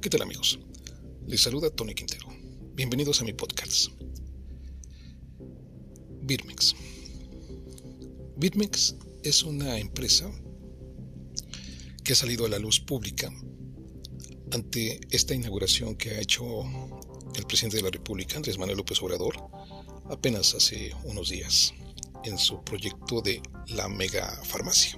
¿Qué tal amigos? Les saluda Tony Quintero. Bienvenidos a mi podcast. Birmex. Birmex es una empresa que ha salido a la luz pública ante esta inauguración que ha hecho el presidente de la República, Andrés Manuel López Obrador, apenas hace unos días, en su proyecto de la mega farmacia.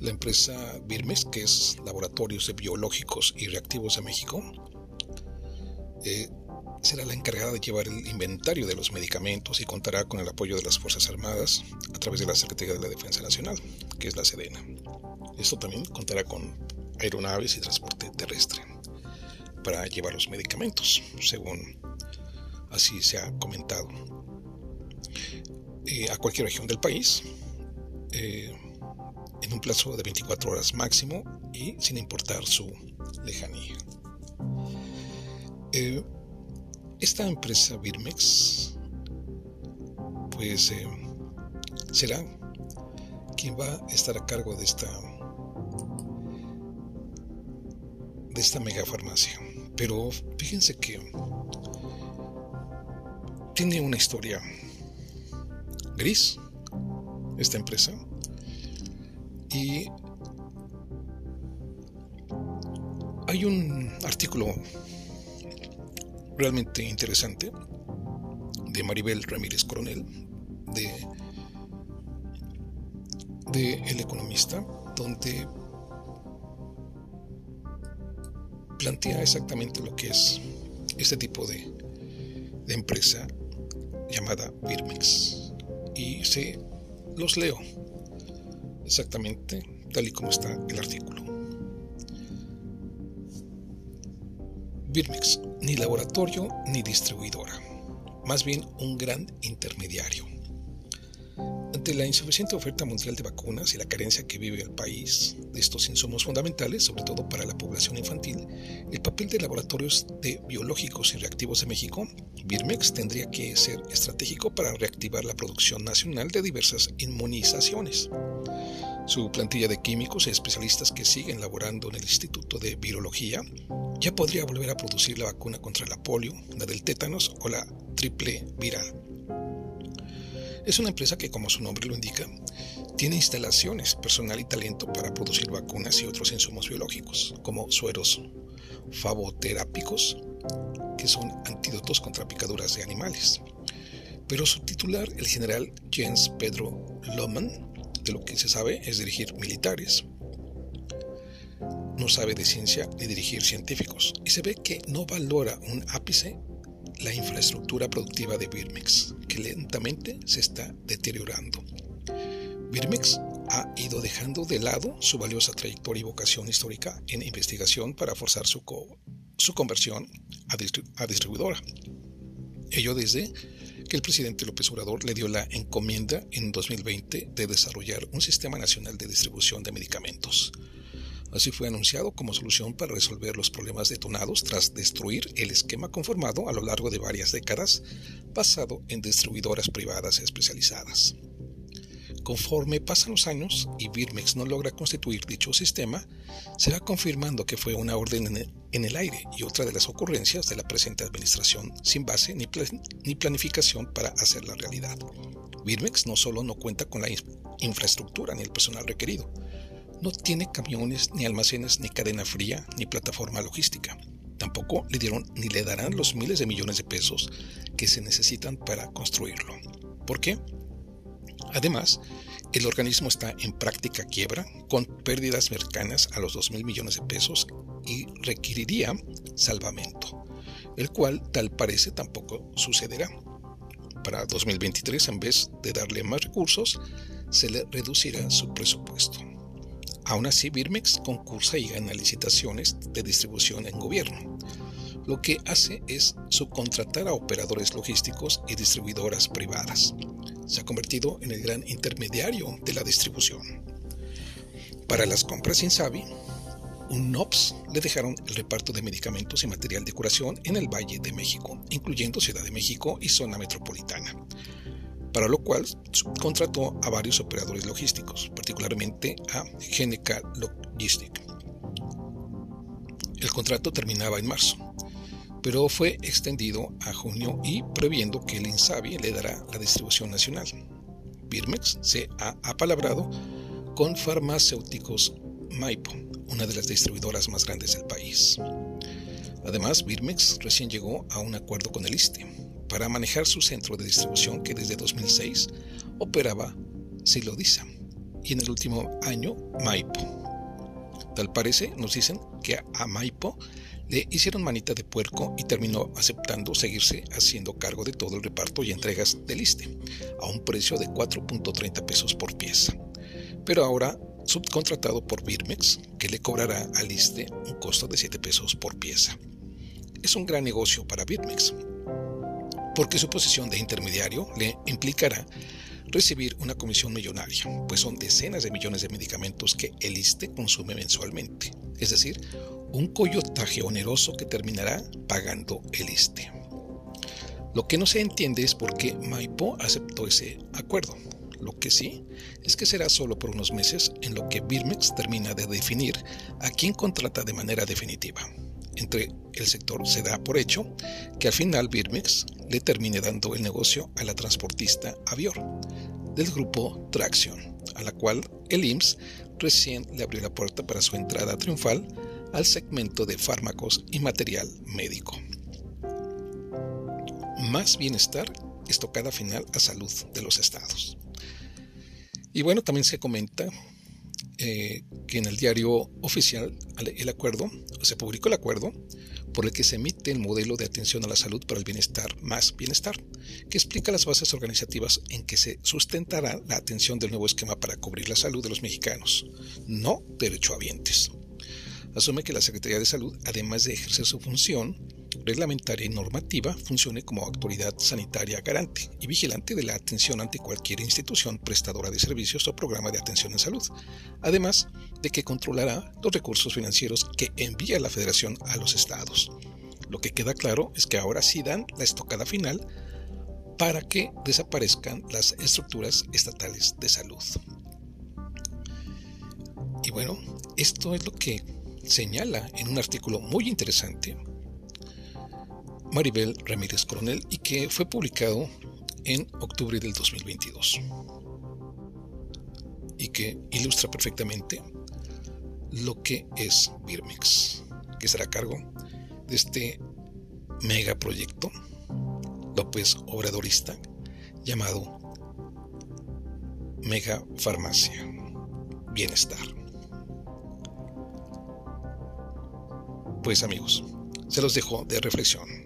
La empresa Birmes, que es Laboratorios de Biológicos y Reactivos de México, eh, será la encargada de llevar el inventario de los medicamentos y contará con el apoyo de las Fuerzas Armadas a través de la Secretaría de la Defensa Nacional, que es la Sedena. Esto también contará con aeronaves y transporte terrestre para llevar los medicamentos, según así se ha comentado, eh, a cualquier región del país, eh, en un plazo de 24 horas máximo y sin importar su lejanía. Eh, esta empresa Birmex, pues será quien va a estar a cargo de esta de esta mega farmacia. Pero fíjense que tiene una historia gris esta empresa y hay un artículo realmente interesante de Maribel Ramírez Coronel de, El Economista donde plantea exactamente lo que es este tipo de, de empresa llamada Birmex. Y se los leo exactamente tal y como está el artículo. Birmex, ni laboratorio ni distribuidora, más bien un gran intermediario ante la insuficiente oferta mundial de vacunas y la carencia que vive el país de estos insumos fundamentales, sobre todo para la población infantil, el papel de laboratorios de biológicos y reactivos de México, Birmex, tendría que ser estratégico para reactivar la producción nacional de diversas inmunizaciones. Su plantilla de químicos y especialistas que siguen laborando en el Instituto de Virología ya podría volver a producir la vacuna contra la polio, la del tétanos o la triple viral. Es una empresa que, como su nombre lo indica, tiene instalaciones, personal y talento para producir vacunas y otros insumos biológicos, como sueros faboterápicos, que son antídotos contra picaduras de animales. Pero su titular, el general Jens Pedro Lohmann, de lo que se sabe es dirigir militares. No sabe de ciencia ni dirigir científicos y se ve que no valora un ápice la infraestructura productiva de Birmex, que lentamente se está deteriorando. Birmex ha ido dejando de lado su valiosa trayectoria y vocación histórica en investigación para forzar su, su conversión a, a distribuidora. Ello desde que el presidente López Obrador le dio la encomienda en 2020 de desarrollar un sistema nacional de distribución de medicamentos, Así fue anunciado como solución para resolver los problemas detonados tras destruir el esquema conformado a lo largo de varias décadas basado en distribuidoras privadas especializadas. Conforme pasan los años y Birmex no logra constituir dicho sistema, se va confirmando que fue una orden en el aire y otra de las ocurrencias de la presente administración sin base ni, ni planificación para hacerla realidad. Birmex no solo no cuenta con la infraestructura ni el personal requerido, no tiene camiones, ni almacenes, ni cadena fría, ni plataforma logística. Tampoco le dieron ni le darán los miles de millones de pesos que se necesitan para construirlo. ¿Por qué? Además, el organismo está en práctica quiebra, con pérdidas cercanas a los 2 mil millones de pesos y requeriría salvamento, el cual tal parece tampoco sucederá. Para 2023, en vez de darle más recursos, se le reducirá su presupuesto. Aún así, Birmex concursa y gana licitaciones de distribución en gobierno. Lo que hace es subcontratar a operadores logísticos y distribuidoras privadas. Se ha convertido en el gran intermediario de la distribución. Para las compras sin Sabi, un NOPS le dejaron el reparto de medicamentos y material de curación en el Valle de México, incluyendo Ciudad de México y zona metropolitana para lo cual contrató a varios operadores logísticos, particularmente a GNK Logistic. El contrato terminaba en marzo, pero fue extendido a junio y previendo que el INSABI le dará la distribución nacional. Birmex se ha apalabrado con farmacéuticos Maipo, una de las distribuidoras más grandes del país. Además, Birmex recién llegó a un acuerdo con el ISTE para manejar su centro de distribución que desde 2006 operaba Silodisa y en el último año Maipo. Tal parece, nos dicen, que a Maipo le hicieron manita de puerco y terminó aceptando seguirse haciendo cargo de todo el reparto y entregas del ISTE, a un precio de 4.30 pesos por pieza. Pero ahora subcontratado por Birmex, que le cobrará al ISTE un costo de 7 pesos por pieza. Es un gran negocio para Birmex, porque su posición de intermediario le implicará recibir una comisión millonaria, pues son decenas de millones de medicamentos que el ISTE consume mensualmente, es decir, un coyotaje oneroso que terminará pagando el ISTE. Lo que no se entiende es por qué Maipo aceptó ese acuerdo. Lo que sí es que será solo por unos meses en lo que Birmex termina de definir a quién contrata de manera definitiva. Entre el sector se da por hecho que al final Birmex le termine dando el negocio a la transportista Avior del grupo Traction, a la cual el IMSS recién le abrió la puerta para su entrada triunfal al segmento de fármacos y material médico. Más bienestar, estocada final a salud de los estados. Y bueno, también se comenta eh, que en el diario oficial el acuerdo, se publicó el acuerdo por el que se emite el modelo de atención a la salud para el bienestar más bienestar, que explica las bases organizativas en que se sustentará la atención del nuevo esquema para cubrir la salud de los mexicanos, no derechohabientes. Asume que la Secretaría de Salud, además de ejercer su función reglamentaria y normativa, funcione como autoridad sanitaria garante y vigilante de la atención ante cualquier institución prestadora de servicios o programa de atención en salud, además de que controlará los recursos financieros que envía la Federación a los estados. Lo que queda claro es que ahora sí dan la estocada final para que desaparezcan las estructuras estatales de salud. Y bueno, esto es lo que señala en un artículo muy interesante Maribel Ramírez Coronel y que fue publicado en octubre del 2022 y que ilustra perfectamente lo que es Birmex, que será a cargo de este megaproyecto López Obradorista llamado Mega Farmacia Bienestar. Pues amigos, se los dejo de reflexión.